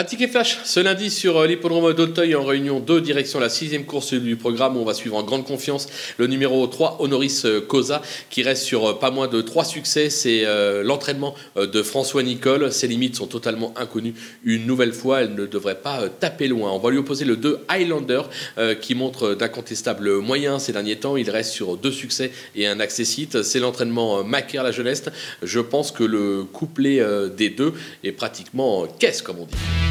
Un ticket flash ce lundi sur euh, l'hippodrome d'Auteuil en réunion 2, direction la sixième course du programme. Où on va suivre en grande confiance le numéro 3, Honoris euh, Cosa, qui reste sur euh, pas moins de 3 succès. C'est l'entraînement de François Nicole. Ses limites sont totalement inconnues. Une nouvelle fois, elle ne devrait pas taper loin. On va lui opposer le 2, Highlander, qui montre d'incontestables moyens ces derniers temps. Il reste sur deux succès et un accessite. C'est l'entraînement Macaire la jeunesse. Je pense que le couplet des deux est pratiquement caisse, comme on dit.